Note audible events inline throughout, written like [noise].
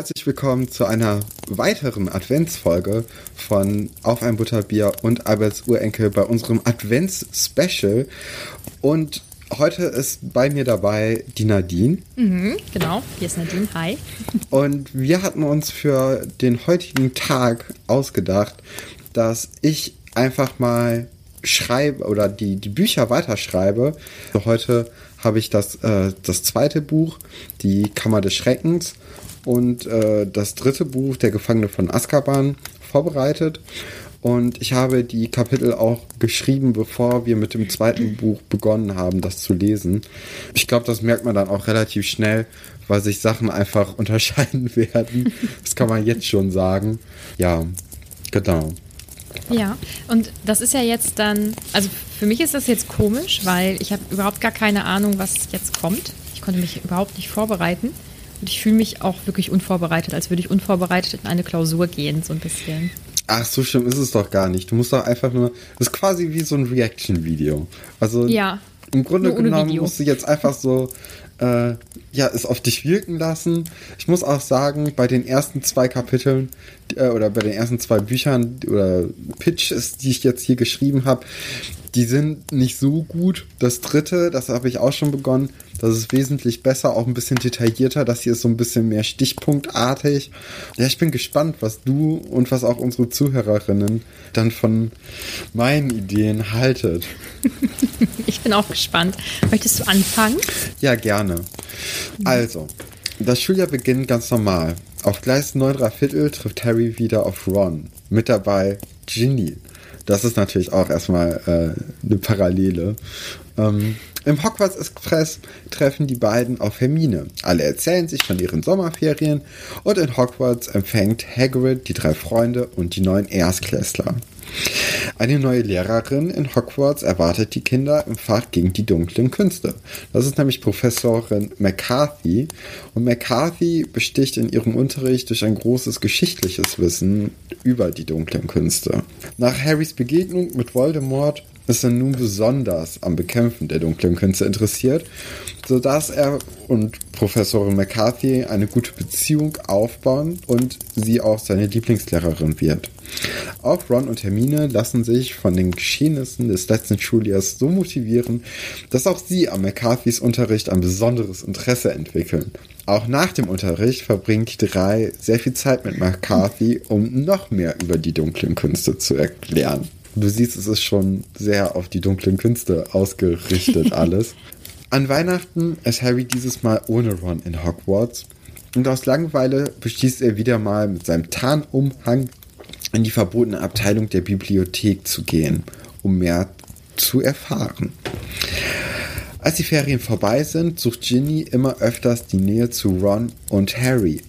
herzlich willkommen zu einer weiteren Adventsfolge von Auf ein Butterbier und Alberts Urenkel bei unserem Advents-Special. Und heute ist bei mir dabei die Nadine. Genau, hier ist Nadine. Hi. [laughs] Und wir hatten uns für den heutigen Tag ausgedacht, dass ich einfach mal schreibe oder die, die Bücher weiterschreibe. Also heute habe ich das, äh, das zweite Buch, Die Kammer des Schreckens, und äh, das dritte Buch, Der Gefangene von Azkaban, vorbereitet. Und ich habe die Kapitel auch geschrieben, bevor wir mit dem zweiten Buch begonnen haben, das zu lesen. Ich glaube, das merkt man dann auch relativ schnell, weil sich Sachen einfach [laughs] unterscheiden werden. Das kann man jetzt schon sagen. Ja, genau. Ja, und das ist ja jetzt dann, also für mich ist das jetzt komisch, weil ich habe überhaupt gar keine Ahnung, was jetzt kommt. Ich konnte mich überhaupt nicht vorbereiten. Und ich fühle mich auch wirklich unvorbereitet, als würde ich unvorbereitet in eine Klausur gehen, so ein bisschen. Ach, so schlimm ist es doch gar nicht. Du musst doch einfach nur. Das ist quasi wie so ein Reaction-Video. Also Ja, im Grunde genommen Video. musst du jetzt einfach so äh, ja, es auf dich wirken lassen. Ich muss auch sagen, bei den ersten zwei Kapiteln äh, oder bei den ersten zwei Büchern oder Pitches, die ich jetzt hier geschrieben habe, die sind nicht so gut. Das dritte, das habe ich auch schon begonnen, das ist wesentlich besser, auch ein bisschen detaillierter. Das hier ist so ein bisschen mehr stichpunktartig. Ja, ich bin gespannt, was du und was auch unsere Zuhörerinnen dann von meinen Ideen haltet. [laughs] Ich bin auch gespannt. Möchtest du anfangen? Ja, gerne. Also, das Schuljahr beginnt ganz normal. Auf Gleis 9 3 Viertel trifft Harry wieder auf Ron. Mit dabei Ginny. Das ist natürlich auch erstmal äh, eine Parallele. Ähm, Im Hogwarts Express treffen die beiden auf Hermine. Alle erzählen sich von ihren Sommerferien und in Hogwarts empfängt Hagrid die drei Freunde und die neuen Erstklässler. Eine neue Lehrerin in Hogwarts erwartet die Kinder im Fach gegen die dunklen Künste. Das ist nämlich Professorin McCarthy. Und McCarthy besticht in ihrem Unterricht durch ein großes geschichtliches Wissen über die dunklen Künste. Nach Harrys Begegnung mit Voldemort ist er nun besonders am Bekämpfen der dunklen Künste interessiert, sodass er und Professorin McCarthy eine gute Beziehung aufbauen und sie auch seine Lieblingslehrerin wird. Auch Ron und Hermine lassen sich von den Geschehnissen des letzten Schuljahres so motivieren, dass auch sie am McCarthys Unterricht ein besonderes Interesse entwickeln. Auch nach dem Unterricht verbringen die drei sehr viel Zeit mit McCarthy, um noch mehr über die dunklen Künste zu erklären. Du siehst, es ist schon sehr auf die dunklen Künste ausgerichtet [laughs] alles. An Weihnachten ist Harry dieses Mal ohne Ron in Hogwarts und aus Langeweile beschließt er wieder mal mit seinem Tarnumhang in die verbotene Abteilung der Bibliothek zu gehen, um mehr zu erfahren. Als die Ferien vorbei sind, sucht Ginny immer öfters die Nähe zu Ron und Harry.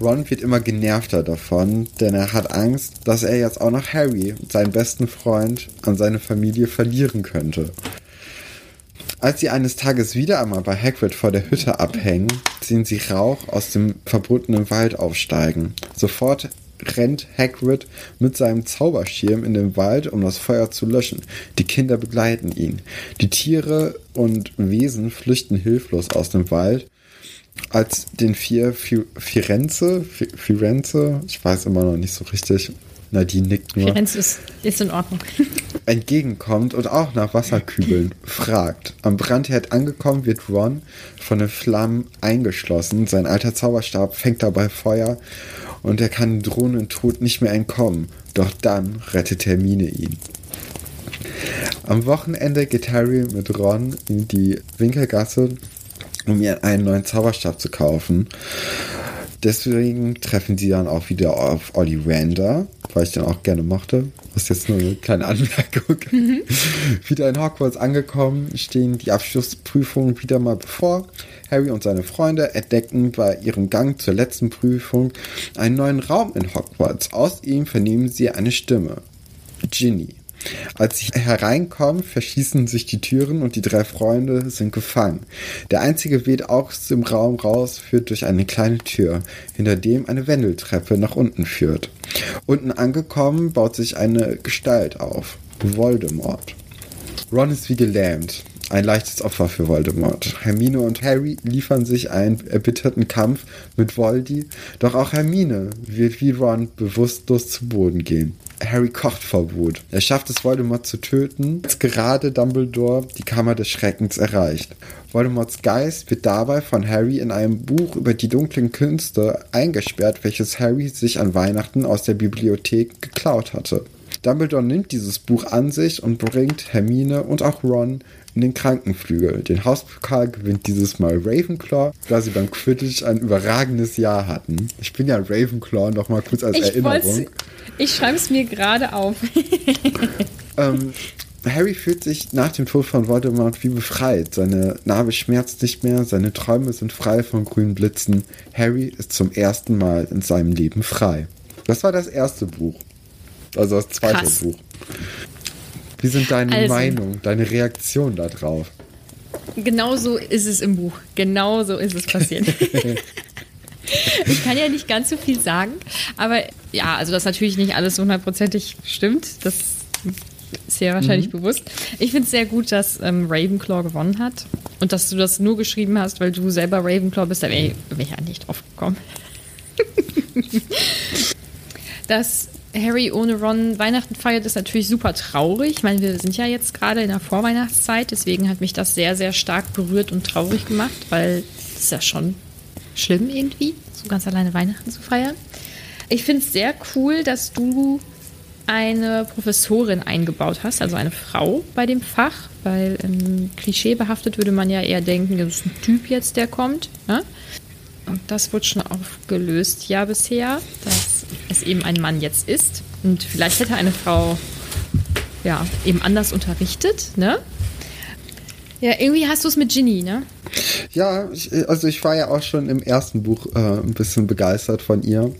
Ron wird immer genervter davon, denn er hat Angst, dass er jetzt auch noch Harry, seinen besten Freund, an seine Familie verlieren könnte. Als sie eines Tages wieder einmal bei Hagrid vor der Hütte abhängen, sehen sie Rauch aus dem verbotenen Wald aufsteigen. Sofort rennt Hagrid mit seinem Zauberschirm in den Wald, um das Feuer zu löschen. Die Kinder begleiten ihn. Die Tiere und Wesen flüchten hilflos aus dem Wald. Als den vier Fi- Firenze, Fi- Firenze, ich weiß immer noch nicht so richtig, Nadine nickt nur, Firenze ist, ist in Ordnung. [laughs] entgegenkommt und auch nach Wasserkübeln fragt. Am Brandherd angekommen wird Ron von den Flammen eingeschlossen. Sein alter Zauberstab fängt dabei Feuer und er kann drohenden Tod nicht mehr entkommen. Doch dann rettet Hermine ihn. Am Wochenende geht Harry mit Ron in die Winkelgasse, um ihr einen neuen Zauberstab zu kaufen. Deswegen treffen sie dann auch wieder auf Ollivander, weil ich den auch gerne mochte. Das ist jetzt nur eine kleine Anmerkung. [laughs] wieder in Hogwarts angekommen, stehen die Abschlussprüfungen wieder mal bevor. Harry und seine Freunde entdecken bei ihrem Gang zur letzten Prüfung einen neuen Raum in Hogwarts. Aus ihm vernehmen sie eine Stimme. Ginny. Als sie hereinkommen, verschießen sich die Türen und die drei Freunde sind gefangen. Der einzige Weg aus dem Raum raus führt durch eine kleine Tür, hinter dem eine Wendeltreppe nach unten führt. Unten angekommen baut sich eine Gestalt auf. Voldemort. Ron ist wie gelähmt. Ein leichtes Opfer für Voldemort. Hermine und Harry liefern sich einen erbitterten Kampf mit Voldy, doch auch Hermine wird wie Ron bewusstlos zu Boden gehen. Harry kocht vor Wut. Er schafft es, Voldemort zu töten, als gerade Dumbledore die Kammer des Schreckens erreicht. Voldemorts Geist wird dabei von Harry in einem Buch über die dunklen Künste eingesperrt, welches Harry sich an Weihnachten aus der Bibliothek geklaut hatte. Dumbledore nimmt dieses Buch an sich und bringt Hermine und auch Ron in den Krankenflügel. Den Hauspokal gewinnt dieses Mal Ravenclaw, da sie beim Quidditch ein überragendes Jahr hatten. Ich bin ja Ravenclaw, noch mal kurz als Ich, Erinnerung. ich schreibe es mir gerade auf. [laughs] Ähm, Harry fühlt sich nach dem Tod von Voldemort wie befreit. Seine Narbe schmerzt nicht mehr, seine Träume sind frei von grünen Blitzen. Harry ist zum ersten Mal in seinem Leben frei. Das war das erste Buch. Also das zweite Krass. Buch. Wie sind deine Also. Meinungen, deine Reaktion darauf? Genau so ist es im Buch. Genau so ist es passiert. [laughs] [laughs] ich kann ja nicht ganz so viel sagen, aber ja, also dass natürlich nicht alles hundertprozentig stimmt, das ist ja wahrscheinlich bewusst. Ich finde es sehr gut, dass ähm, Ravenclaw gewonnen hat und dass du das nur geschrieben hast, weil du selber Ravenclaw bist, da wäre ich, ja nicht drauf gekommen. [laughs] dass Harry ohne Ron Weihnachten feiert, ist natürlich super traurig. Ich meine, wir sind ja jetzt gerade in der Vorweihnachtszeit, deswegen hat mich das sehr, sehr stark berührt und traurig gemacht, weil es ist ja schon schlimm irgendwie, so ganz alleine Weihnachten zu feiern. Ich finde es sehr cool, dass du eine Professorin eingebaut hast, also eine Frau bei dem Fach, weil ähm, klischeebehaftet würde man ja eher denken, das ist ein Typ jetzt, der kommt. Ne? Und das wurde schon aufgelöst, ja, bisher, dass es eben ein Mann jetzt ist. Und vielleicht hätte eine Frau ja eben anders unterrichtet, ne? Ja, irgendwie hast du es mit Ginny, ne? Ja, ich, also ich war ja auch schon im ersten Buch äh, ein bisschen begeistert von ihr.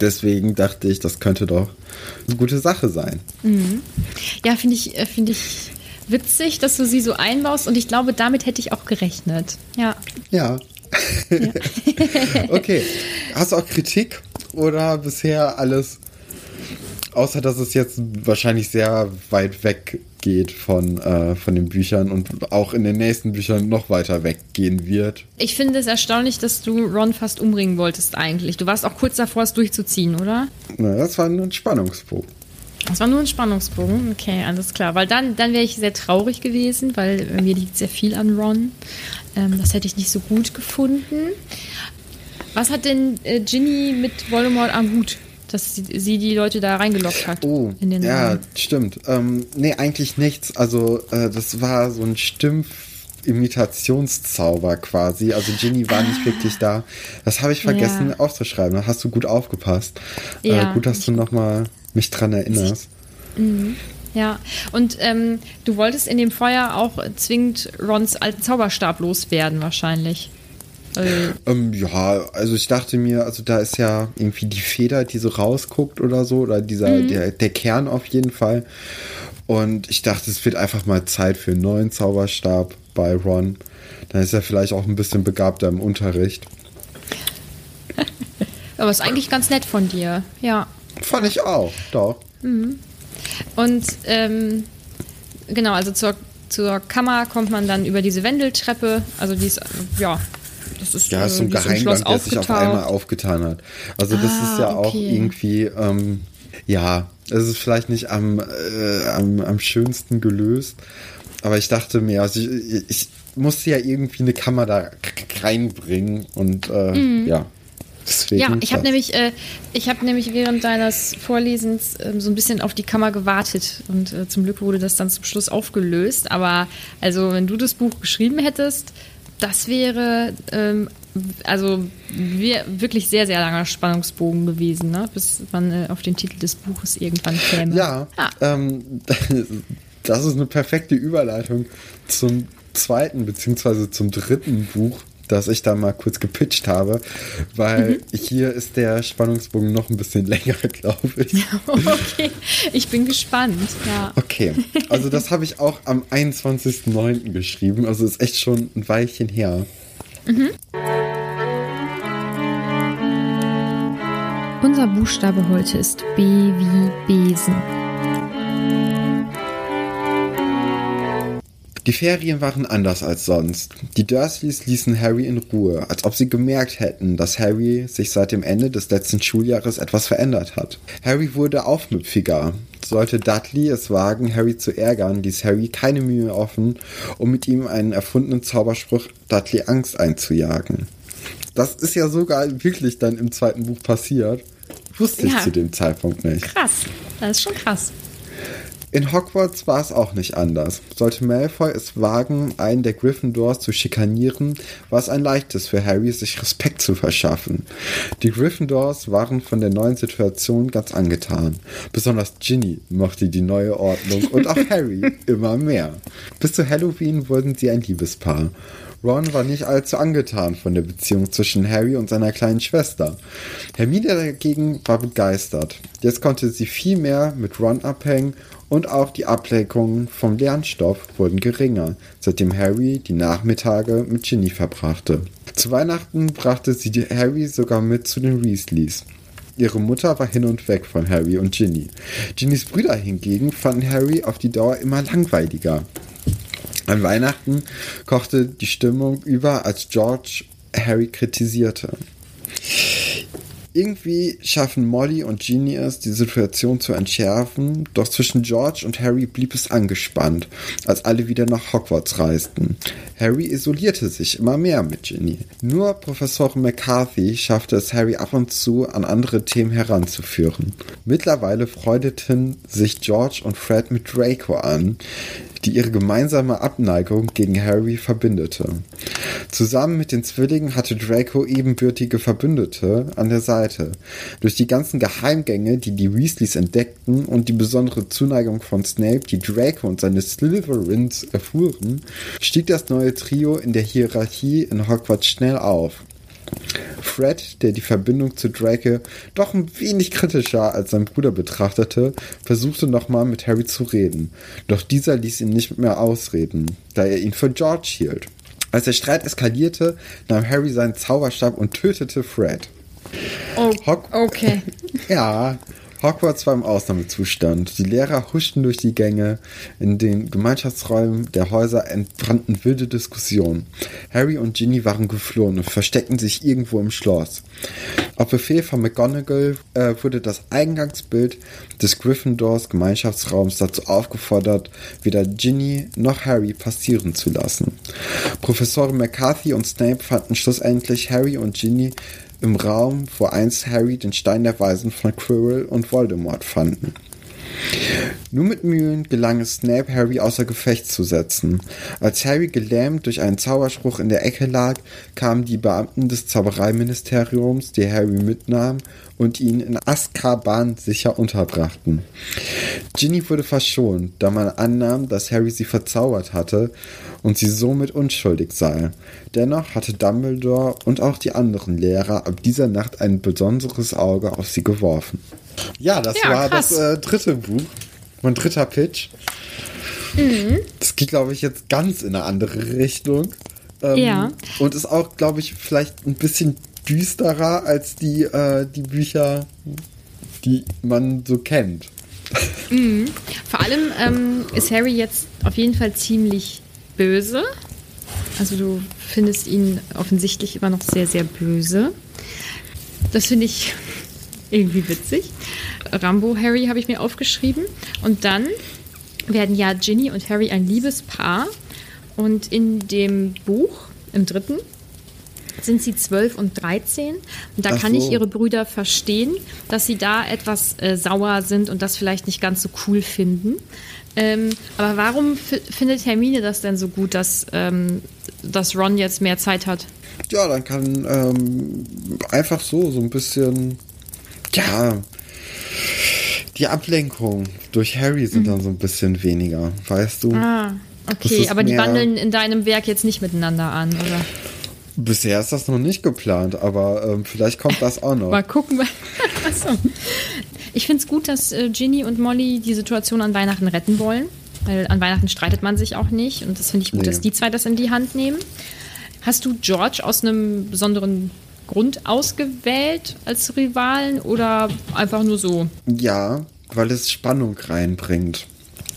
Deswegen dachte ich, das könnte doch eine gute Sache sein. Ja, finde ich, äh, finde ich witzig, dass du sie so einbaust und ich glaube, damit hätte ich auch gerechnet. Ja. Ja. [laughs] okay. Hast du auch Kritik oder bisher alles, außer dass es jetzt wahrscheinlich sehr weit weg geht von, äh, von den Büchern und auch in den nächsten Büchern noch weiter weggehen wird? Ich finde es erstaunlich, dass du Ron fast umbringen wolltest eigentlich. Du warst auch kurz davor, es durchzuziehen, oder? Na, das war ein Spannungsbogen. Das war nur ein Spannungsbogen. Okay, alles klar. Weil dann, dann wäre ich sehr traurig gewesen, weil äh, mir liegt sehr viel an Ron. Ähm, das hätte ich nicht so gut gefunden. Was hat denn äh, Ginny mit Voldemort am Hut, dass sie, sie die Leute da reingelockt hat? Oh, in den ja, Raum? stimmt. Ähm, nee, eigentlich nichts. Also, äh, das war so ein Stimpf. Imitationszauber quasi. Also Ginny war nicht wirklich da. Das habe ich vergessen Ja. aufzuschreiben. Da hast du gut aufgepasst. Ja. äh, gut, dass du nochmal mich dran erinnerst. Ja, und ähm, du wolltest in dem Feuer auch zwingend Rons alten Zauberstab loswerden, wahrscheinlich. Äh, Ähm, ja, also ich dachte mir, also da ist ja irgendwie die Feder, die so rausguckt oder so, oder dieser, der, der Kern auf jeden Fall. Und ich dachte, es wird einfach mal Zeit für einen neuen Zauberstab bei Ron. Dann ist er vielleicht auch ein bisschen begabter im Unterricht. [laughs] aber ist eigentlich ganz nett von dir. Ja. Fand ich auch, doch. Und ähm, genau, also zur, zur Kammer kommt man dann über diese Wendeltreppe. Also die ist, ja, das ist, Ja, äh, ist so ein im Geheimgang, Schloss der sich auf einmal aufgetan hat. Also das Ah, ist ja auch okay. irgendwie, ähm, ja, es ist vielleicht nicht am, äh, am, am schönsten gelöst, aber ich dachte mir, also ich, ich musste ja irgendwie eine Kammer da reinbringen und äh, ja. Deswegen Mhm. Ja, ich habe nämlich, äh, ich habe nämlich während deines Vorlesens ähm, so ein bisschen auf die Kammer gewartet und äh, zum Glück wurde das dann zum Schluss aufgelöst. Aber also, wenn du das Buch geschrieben hättest, das wäre ähm, also wir, wirklich sehr, sehr langer Spannungsbogen gewesen, ne? bis man äh, auf den Titel des Buches irgendwann käme. Ja, Ah. ähm, [laughs] das ist eine perfekte Überleitung zum zweiten beziehungsweise zum dritten Buch, das ich da mal kurz gepitcht habe, weil Mhm. [laughs] hier ist der Spannungsbogen noch ein bisschen [laughs] länger, glaube ich. okay, ich bin gespannt. Ja. Okay, also das habe ich auch am 21.09. geschrieben, also ist echt schon ein Weilchen her. Unser Buchstabe heute ist B wie Besen. Die Ferien waren anders als sonst. Die Dursleys ließen Harry in Ruhe, als ob sie gemerkt hätten, dass Harry sich seit dem Ende des letzten Schuljahres etwas verändert hat. Harry wurde aufmüpfiger. Sollte Dudley es wagen, Harry zu ärgern, ließ Harry keine Mühe offen, um mit ihm einen erfundenen Zauberspruch Dudley Angst einzujagen. Das ist ja sogar wirklich dann im zweiten Buch passiert. Wusste ich Ja. zu dem Zeitpunkt nicht. Krass, das ist schon krass. In Hogwarts war es auch nicht anders. Sollte Malfoy es wagen, einen der Gryffindors zu schikanieren, war es ein leichtes für Harry, sich Respekt zu verschaffen. Die Gryffindors waren von der neuen Situation ganz angetan. Besonders Ginny mochte die neue Ordnung [laughs] und auch Harry immer mehr. Bis zu Halloween wurden sie ein Liebespaar. Ron war nicht allzu angetan von der Beziehung zwischen Harry und seiner kleinen Schwester. Hermine dagegen war begeistert. Jetzt konnte sie viel mehr mit Ron abhängen und auch die Ablenkungen vom Lernstoff wurden geringer, seitdem Harry die Nachmittage mit Ginny verbrachte. Zu Weihnachten brachte sie Harry sogar mit zu den Weasleys. Ihre Mutter war hin und weg von Harry und Ginny. Ginnys Brüder hingegen fanden Harry auf die Dauer immer langweiliger. An Weihnachten kochte die Stimmung über, als George Harry kritisierte. Irgendwie schaffen Molly und Ginny es, die Situation zu entschärfen, doch zwischen George und Harry blieb es angespannt, als alle wieder nach Hogwarts reisten. Harry isolierte sich immer mehr mit Ginny. Nur Professor McCarthy schaffte es Harry ab und zu an andere Themen heranzuführen. Mittlerweile freundeten sich George und Fred mit Draco an, die ihre gemeinsame Abneigung gegen Harry verbündete. Zusammen mit den Zwillingen hatte Draco ebenbürtige Verbündete an der Seite. Durch die ganzen Geheimgänge, die die Weasleys entdeckten und die besondere Zuneigung von Snape, die Draco und seine Slytherins erfuhren, stieg das neue Trio in der Hierarchie in Hogwarts schnell auf. Fred, der die Verbindung zu Draco doch ein wenig kritischer als sein Bruder betrachtete, versuchte nochmal mit Harry zu reden. Doch dieser ließ ihn nicht mehr ausreden, da er ihn für George hielt. Als der Streit eskalierte, nahm Harry seinen Zauberstab und tötete Fred. Oh, Hog okay. [laughs] ja, Hogwarts war im Ausnahmezustand. Die Lehrer huschten durch die Gänge. In den Gemeinschaftsräumen der Häuser entbrannten wilde Diskussionen. Harry und Ginny waren geflohen und versteckten sich irgendwo im Schloss. Auf Befehl von McGonagall äh, wurde das Eingangsbild des Gryffindors Gemeinschaftsraums dazu aufgefordert, weder Ginny noch Harry passieren zu lassen. Professor McCarthy und Snape fanden schlussendlich Harry und Ginny im Raum, wo einst Harry den Stein der Weisen von Quirrell und Voldemort fanden. Nur mit Mühen gelang es Snape, Harry außer Gefecht zu setzen. Als Harry gelähmt durch einen Zauberspruch in der Ecke lag, kamen die Beamten des Zaubereiministeriums, die Harry mitnahmen und ihn in Azkaban sicher unterbrachten. Ginny wurde verschont, da man annahm, dass Harry sie verzaubert hatte und sie somit unschuldig sei. Dennoch hatte Dumbledore und auch die anderen Lehrer ab dieser Nacht ein besonderes Auge auf sie geworfen. Ja, das Ja, war krass. das äh, dritte Buch. Mein dritter Pitch. Mhm. Das geht, glaube ich, jetzt ganz in eine andere Richtung. Ähm, Ja. Und ist auch, glaube ich, vielleicht ein bisschen düsterer als die, äh, die Bücher, die man so kennt. Vor allem ähm, ist Harry jetzt auf jeden Fall ziemlich böse. Also du findest ihn offensichtlich immer noch sehr, sehr böse. Das finde ich irgendwie witzig. Rambo Harry habe ich mir aufgeschrieben. Und dann werden ja Ginny und Harry ein Liebespaar. Und in dem Buch, im dritten, sind sie 12 und 13. Und da Ach kann ich so. ihre Brüder verstehen, dass sie da etwas äh, sauer sind und das vielleicht nicht ganz so cool finden. Ähm, aber warum findet Hermine das denn so gut, dass, ähm, dass Ron jetzt mehr Zeit hat? Ja, dann kann ähm, einfach so, so ein bisschen, ja, die Ablenkung durch Harry sind dann so ein bisschen weniger, weißt du? Mhm. Ah, okay, aber die wandeln in deinem Werk jetzt nicht miteinander an, oder? Bisher ist das noch nicht geplant, aber ähm, vielleicht kommt das auch noch. [laughs] Mal gucken. [laughs] Achso. Ich finde es gut, dass äh, Ginny und Molly die Situation an Weihnachten retten wollen. Weil an Weihnachten streitet man sich auch nicht. Und das finde ich gut, Nee. dass die zwei das in die Hand nehmen. Hast du George aus einem besonderen Grund ausgewählt als Rivalen oder einfach nur so? Ja, weil es Spannung reinbringt.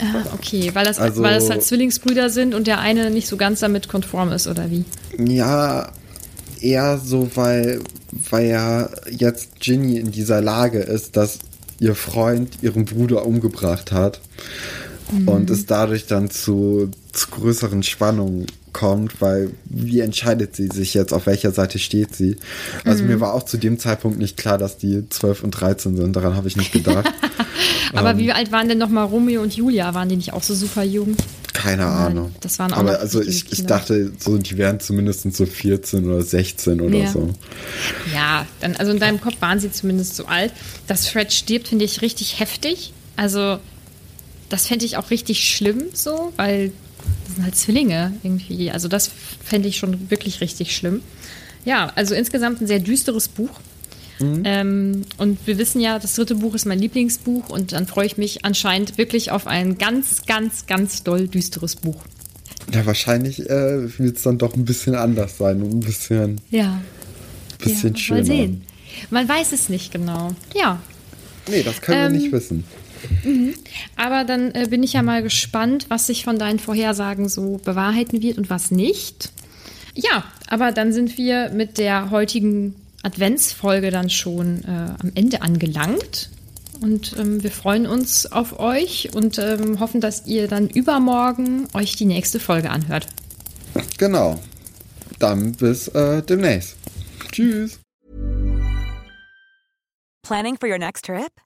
Ah, okay, weil das, Also- weil das halt Zwillingsbrüder sind und der eine nicht so ganz damit konform ist, oder wie? Ja, eher so, weil, weil ja jetzt Ginny in dieser Lage ist, dass ihr Freund ihren Bruder umgebracht hat und es dadurch dann zu, zu größeren Spannungen kommt, weil wie entscheidet sie sich jetzt, auf welcher Seite steht sie? Also mir war auch zu dem Zeitpunkt nicht klar, dass die 12 und 13 sind, daran habe ich nicht gedacht. [laughs] Aber Ähm. wie alt waren denn nochmal Romeo und Julia? Waren die nicht auch so super jung? Keine Ahnung. das waren auch Aber also ich, ich dachte, so, die wären zumindest so 14 oder 16 oder Ja. so. Ja, dann, also in deinem Kopf waren sie zumindest so alt. Dass Fred stirbt, finde ich richtig heftig. Also, das fände ich auch richtig schlimm so, weil das sind halt Zwillinge irgendwie. Also, das fände ich schon wirklich richtig schlimm. Ja, also insgesamt ein sehr düsteres Buch. Ähm, und wir wissen ja, das dritte Buch ist mein Lieblingsbuch und dann freue ich mich anscheinend wirklich auf ein ganz, ganz, ganz doll düsteres Buch. Ja, wahrscheinlich äh, wird es dann doch ein bisschen anders sein und ein bisschen, Ja. bisschen ja, schöner. Mal sehen. Man weiß es nicht genau. Ja, Nee, das können wir Ähm, nicht wissen. Aber dann äh, bin ich ja mal gespannt, was sich von deinen Vorhersagen so bewahrheiten wird und was nicht. Ja, aber dann sind wir mit der heutigen Adventsfolge dann schon äh, am Ende angelangt. Und ähm, wir freuen uns auf euch und ähm, hoffen, dass ihr dann übermorgen euch die nächste Folge anhört. Genau. Dann bis äh, demnächst. Tschüss. Planning for your next trip?